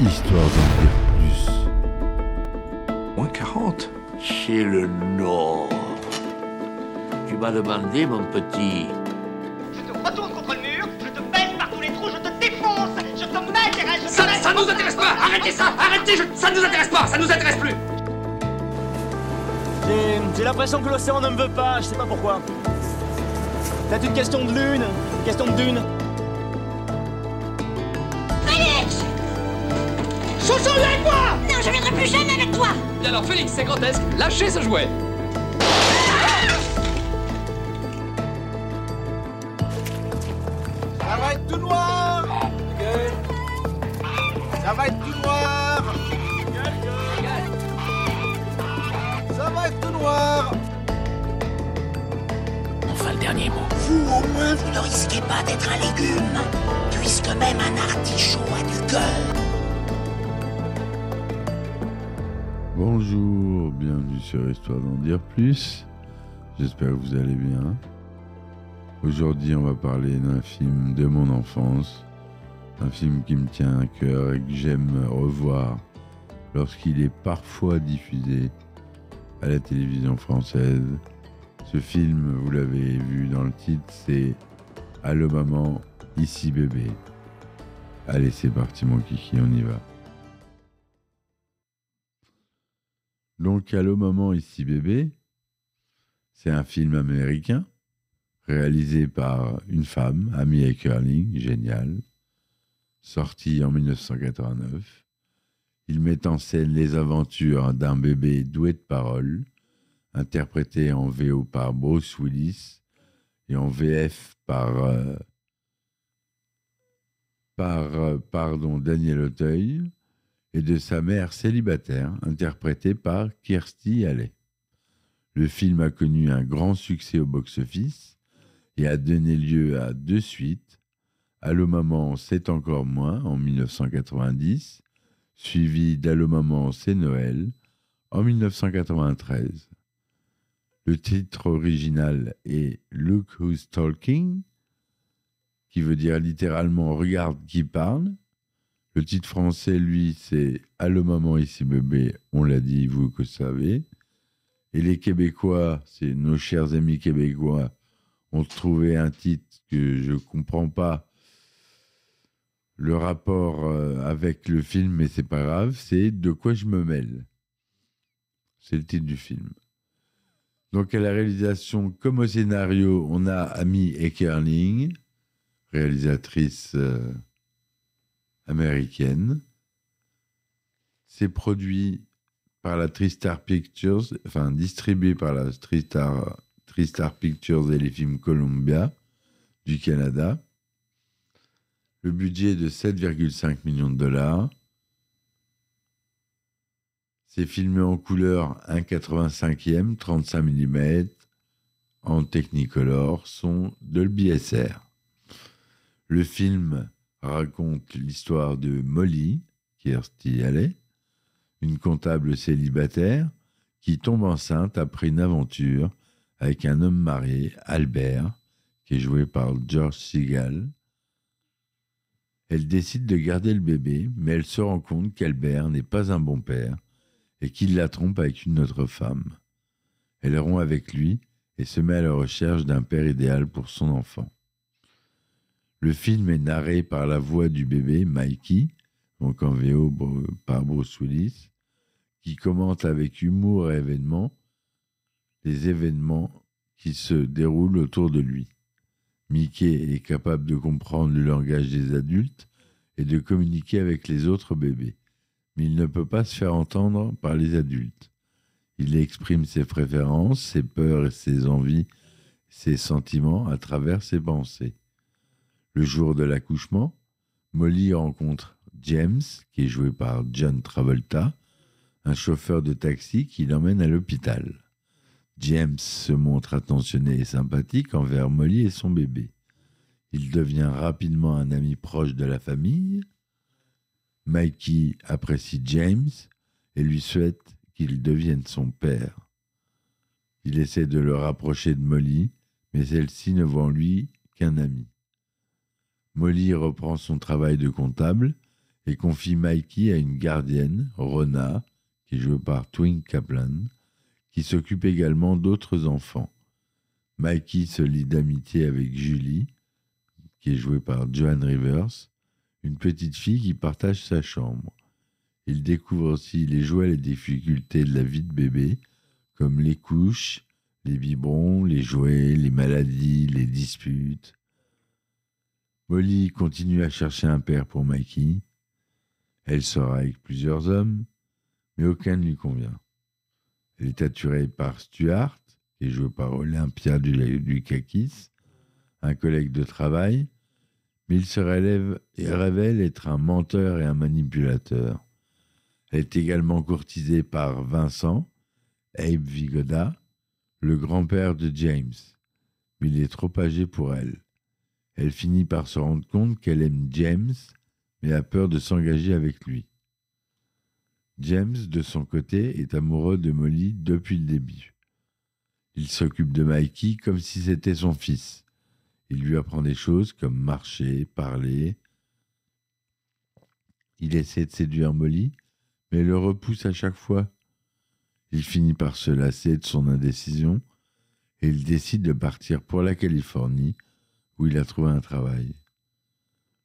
histoire d'en dire plus. Moins 40 C'est le Nord. Tu m'as demandé, mon petit. Je te retourne contre le mur, je te baisse par tous les trous, je te défonce, je te mets, je te Ça, ça nous intéresse pas Arrêtez ça Arrêtez je- Ça nous intéresse pas Ça nous intéresse plus J'ai- J'ai l'impression que l'océan ne me veut pas, je sais pas pourquoi. C'est une question de lune, une question de dune. Chouchou, viens avec moi Non, je viendrai plus jamais avec toi. Et alors Félix, c'est grotesque, lâchez ce jouet. Ça va être tout noir. Ça va être tout noir. Ça va être tout noir. Enfin, le dernier mot. Vous, au moins, vous ne risquez pas d'être un légume, puisque même un artichaut a du cœur. Bonjour, bienvenue sur Histoire d'en dire plus. J'espère que vous allez bien. Aujourd'hui, on va parler d'un film de mon enfance, un film qui me tient à cœur et que j'aime revoir lorsqu'il est parfois diffusé à la télévision française. Ce film, vous l'avez vu dans le titre, c'est Allô maman, ici bébé. Allez, c'est parti mon kiki, on y va. Donc, Allô maman, ici bébé, c'est un film américain réalisé par une femme, Amy Eckerling, génial, sorti en 1989. Il met en scène les aventures d'un bébé doué de paroles, interprété en VO par Bruce Willis et en VF par, euh, euh, pardon, Daniel Auteuil et de sa mère célibataire, interprétée par Kirstie Alley. Le film a connu un grand succès au box-office et a donné lieu à deux suites. Allô maman, c'est encore moins en 1990, suivi d'Allô maman, c'est Noël en 1993. Le titre original est Look Who's Talking, qui veut dire littéralement Regarde qui parle. Le titre français, lui, c'est Allô maman, ici bébé, on l'a dit, vous que savez. Et les Québécois, c'est nos chers amis québécois, ont trouvé un titre que je ne comprends pas le rapport euh, avec le film, mais c'est pas grave, c'est De quoi je me mêle. C'est le titre du film. Donc à la réalisation comme au scénario, on a Amy Eckerling, réalisatrice euh, américaine. C'est produit par la Tristar Pictures, enfin distribué par la Tristar, Tristar Pictures et les films Columbia du Canada. Le budget est de 7,5 millions de dollars. C'est filmé en couleur 1,85e, 35 mm, en Technicolor, son Dolby SR. Le film raconte l'histoire de Molly, Kirstie Alley, une comptable célibataire qui tombe enceinte après une aventure avec un homme marié, Albert, qui est joué par George Segal. Elle décide de garder le bébé, mais elle se rend compte qu'Albert n'est pas un bon père et qu'il la trompe avec une autre femme. Elle rompt avec lui et se met à la recherche d'un père idéal pour son enfant. Le film est narré par la voix du bébé, Mikey, donc en VO par Bruce Willis, qui commente avec humour et événement les événements qui se déroulent autour de lui. Mickey est capable de comprendre le langage des adultes et de communiquer avec les autres bébés, mais il ne peut pas se faire entendre par les adultes. Il exprime ses préférences, ses peurs et ses envies, ses sentiments à travers ses pensées. Le jour de l'accouchement, Molly rencontre James, qui est joué par John Travolta, un chauffeur de taxi qui l'emmène à l'hôpital. James se montre attentionné et sympathique envers Molly et son bébé. Il devient rapidement un ami proche de la famille. Mikey apprécie James et lui souhaite qu'il devienne son père. Il essaie de le rapprocher de Molly, mais celle-ci ne voit en lui qu'un ami. Molly reprend son travail de comptable et confie Mikey à une gardienne, Rona, qui est jouée par Twink Kaplan, qui s'occupe également d'autres enfants. Mikey se lie d'amitié avec Julie, qui est jouée par Joan Rivers, une petite fille qui partage sa chambre. Il découvre aussi les joies et les difficultés de la vie de bébé, comme les couches, les biberons, les jouets, les maladies, les disputes. Molly continue à chercher un père pour Mikey. Elle sort avec plusieurs hommes, mais aucun ne lui convient. Elle est attirée par Stuart, qui est joué par Olympia du, du Kakis, un collègue de travail, mais il se révèle être un menteur et un manipulateur. Elle est également courtisée par Vincent, Abe Vigoda, le grand-père de James, mais il est trop âgé pour elle. Elle finit par se rendre compte qu'elle aime James, mais a peur de s'engager avec lui. James, de son côté, est amoureux de Molly depuis le début. Il s'occupe de Mikey comme si c'était son fils. Il lui apprend des choses comme marcher, parler. Il essaie de séduire Molly, mais le repousse à chaque fois. Il finit par se lasser de son indécision et il décide de partir pour la Californie où il a trouvé un travail.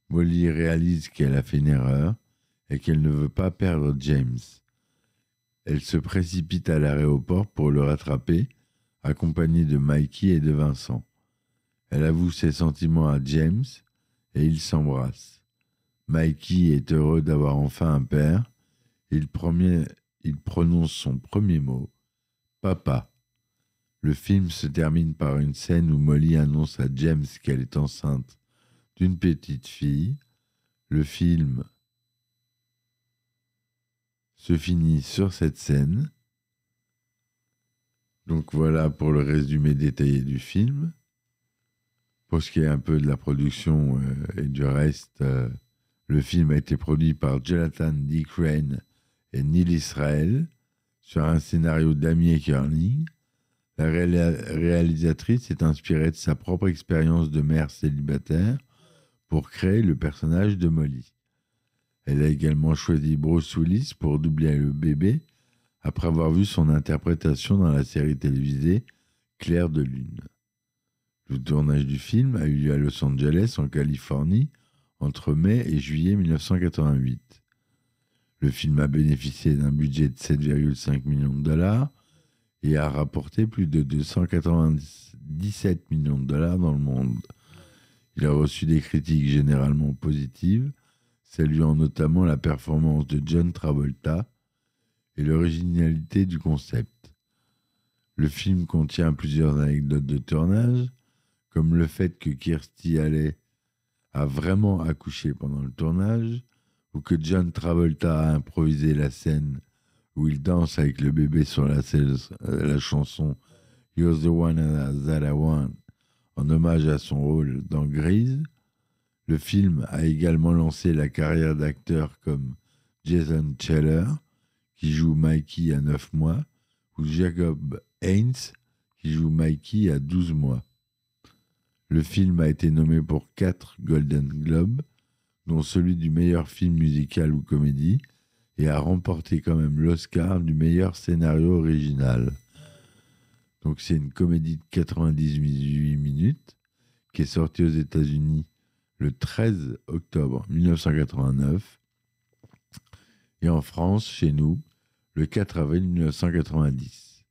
Molly réalise qu'elle a fait une erreur et qu'elle ne veut pas perdre James. Elle se précipite à l'aéroport pour le rattraper, accompagnée de Mikey et de Vincent. Elle avoue ses sentiments à James et ils s'embrassent. Mikey est heureux d'avoir enfin un père. Il, il prononce son premier mot, Papa. Le film se termine par une scène où Molly annonce à James qu'elle est enceinte d'une petite fille. Le film se finit sur cette scène. Donc voilà pour le résumé détaillé du film. Pour ce qui est un peu de la production euh, et du reste, euh, le film a été produit par Jonathan D. Crane et Neil Israel sur un scénario d'Amy Kerning. La réalisatrice s'est inspirée de sa propre expérience de mère célibataire pour créer le personnage de Molly. Elle a également choisi Bruce Willis pour doubler le bébé après avoir vu son interprétation dans la série télévisée Claire de Lune. Le tournage du film a eu lieu à Los Angeles, en Californie, entre mai et juillet 1988. Le film a bénéficié d'un budget de 7,5 millions de dollars et a rapporté plus de 297 millions de dollars dans le monde. Il a reçu des critiques généralement positives, saluant notamment la performance de John Travolta et l'originalité du concept. Le film contient plusieurs anecdotes de tournage, comme le fait que Kirstie Alley a vraiment accouché pendant le tournage, ou que John Travolta a improvisé la scène où il danse avec le bébé sur la, euh, la chanson You're the one that I want en hommage à son rôle dans Grise. Le film a également lancé la carrière d'acteurs comme Jason Cheller, qui joue Mikey à 9 mois, ou Jacob Haynes, qui joue Mikey à 12 mois. Le film a été nommé pour 4 Golden Globes, dont celui du meilleur film musical ou comédie, et a remporté quand même l'Oscar du meilleur scénario original. Donc c'est une comédie de 98 minutes qui est sortie aux États-Unis le 13 octobre 1989 et en France, chez nous, le 4 avril 1990.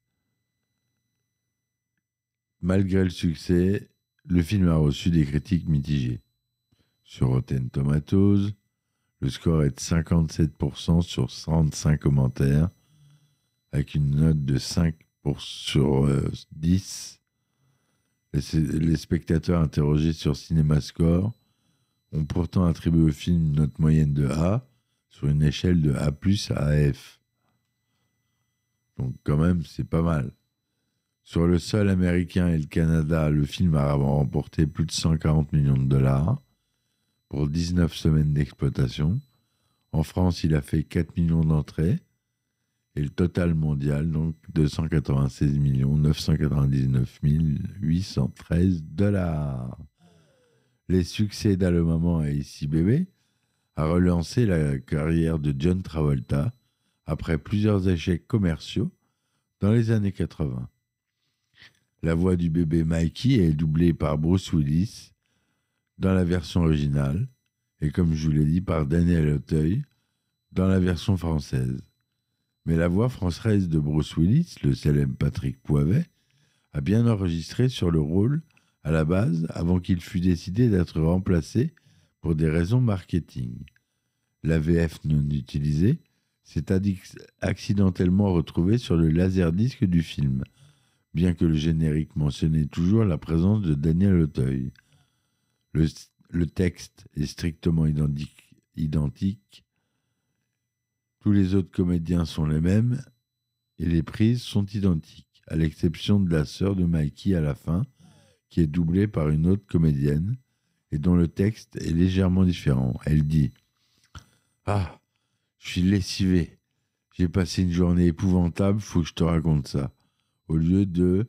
Malgré le succès, le film a reçu des critiques mitigées. Sur Rotten Tomatoes, le score est de 57% sur 35 commentaires, avec une note de 5 sur 10. Euh, les, spectateurs interrogés sur CinemaScore ont pourtant attribué au film une note moyenne de A sur une échelle de A à F. Donc quand même, c'est pas mal. Sur le sol américain et le Canada, le film a remporté plus de 140 millions de dollars pour 19 semaines d'exploitation. En France, il a fait 4 millions d'entrées. Et le total mondial, donc 296 999 813 dollars. Les succès d'Allô Maman et Ici Bébé a relancé la carrière de John Travolta après plusieurs échecs commerciaux dans les années 80. La voix du bébé Mikey est doublée par Bruce Willis dans la version originale et comme je vous l'ai dit par Daniel Auteuil dans la version française. Mais la voix française de Bruce Willis, le célèbre Patrick Poivet, a bien enregistré sur le rôle à la base avant qu'il fût décidé d'être remplacé pour des raisons marketing. La VF non utilisée s'est accidentellement retrouvée sur le laserdisc du film, bien que le générique mentionnait toujours la présence de Daniel Auteuil. Le, texte est strictement identique, identique. Tous les autres comédiens sont les mêmes et les prises sont identiques, à l'exception de la sœur de Mikey à la fin, qui est doublée par une autre comédienne et dont le texte est légèrement différent. Elle dit Ah, je suis lessivé. J'ai passé une journée épouvantable, faut que je te raconte ça. Au lieu de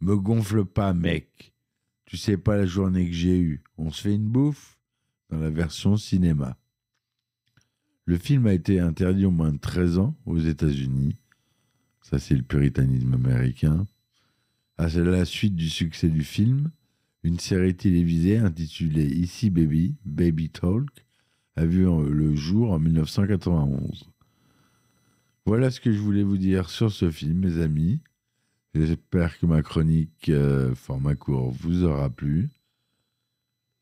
Me gonfle pas, mec. Tu sais pas la journée que j'ai eue. On se fait une bouffe dans la version cinéma. Le film a été interdit au moins de 13 ans aux États-Unis. Ça, c'est le puritanisme américain. À la suite du succès du film, une série télévisée intitulée Ici Baby, Baby Talk, a vu le jour en 1991. Voilà ce que je voulais vous dire sur ce film, mes amis. J'espère que ma chronique euh, format court vous aura plu.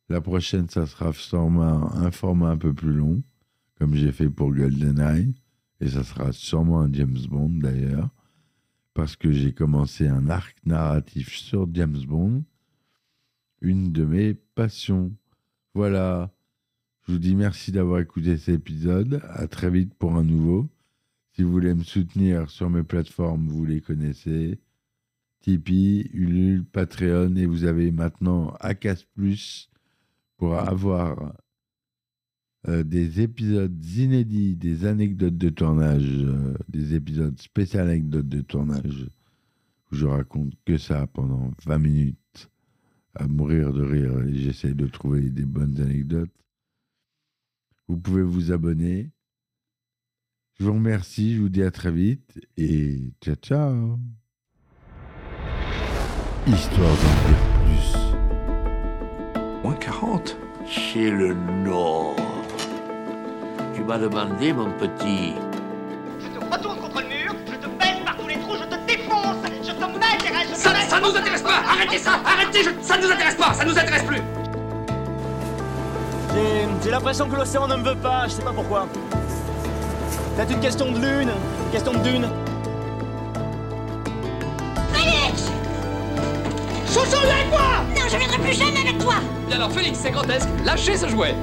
La prochaine, ça sera sûrement un format un peu plus long, comme j'ai fait pour GoldenEye. Et ça sera sûrement un James Bond d'ailleurs, parce que j'ai commencé un arc narratif sur James Bond une de mes passions. Voilà. Je vous dis merci d'avoir écouté cet épisode. À très vite pour un nouveau. Si vous voulez me soutenir sur mes plateformes, vous les connaissez. Tipeee, Ulule, Patreon et vous avez maintenant Acas Plus pour avoir euh, des épisodes inédits, des anecdotes de tournage, euh, des épisodes spéciaux anecdotes de tournage où je raconte que ça pendant 20 minutes à mourir de rire et j'essaye de trouver des bonnes anecdotes. Vous pouvez vous abonner. Je vous remercie, je vous dis à très vite et ciao ciao. Histoire d'en dire plus. Moins 40 Chez le Nord. Tu m'as demandé, mon petit. Je te retourne contre le mur, je te baisse par tous les trous, je te défonce, je te mets, je te Ça, ça nous intéresse pas Arrêtez ça Arrêtez je- Ça nous intéresse pas Ça nous intéresse plus J'ai j'ai l'impression que l'océan ne me veut pas, je sais pas pourquoi. Peut-être une question de lune, une question de dune. Chouchou, viens avec moi Non, je viendrai plus jamais avec toi. Bien alors Félix, c'est grotesque, lâchez ce jouet